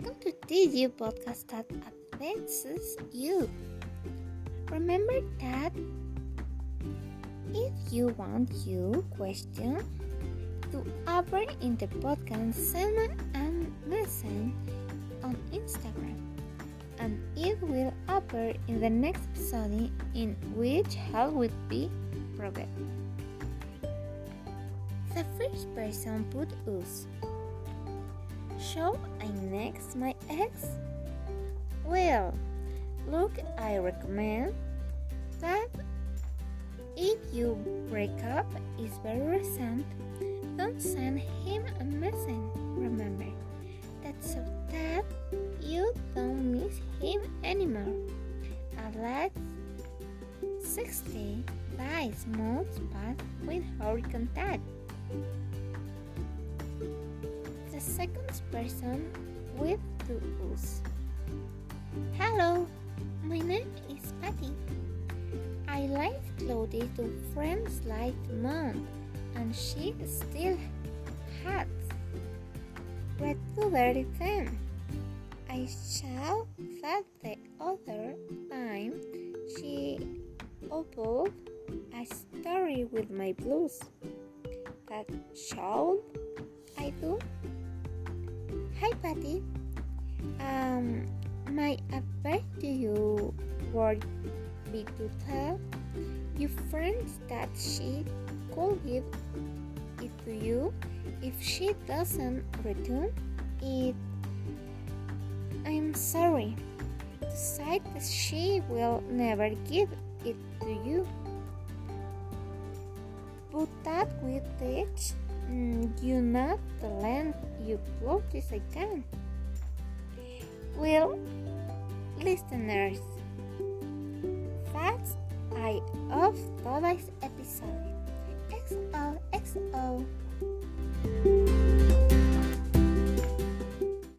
video podcast that advances you. Remember that if you want your question to appear in the podcast, send me a message on Instagram and it will appear in the next episode in which help will be provided. The first person put us. Shall I next my ex? Well, look, I recommend that if you break up is very recent, don't send him a message. Remember that so that you don't miss him anymore. At 60 days months pass without contact. The second person with to us. Hello, my name is Patty. I like clothes to friends like mom, and she still has. To very them. I shall that the other time she opened a story with my blues. That shall I do? Hi Patty. Um my advice to you would be to tell your friends that she could give it to you if she doesn't return it I'm sorry say that she will never give it to you. But that will teach mm, you not to lend you quote this again. Well, listeners, that's I of today's episode. XOXO.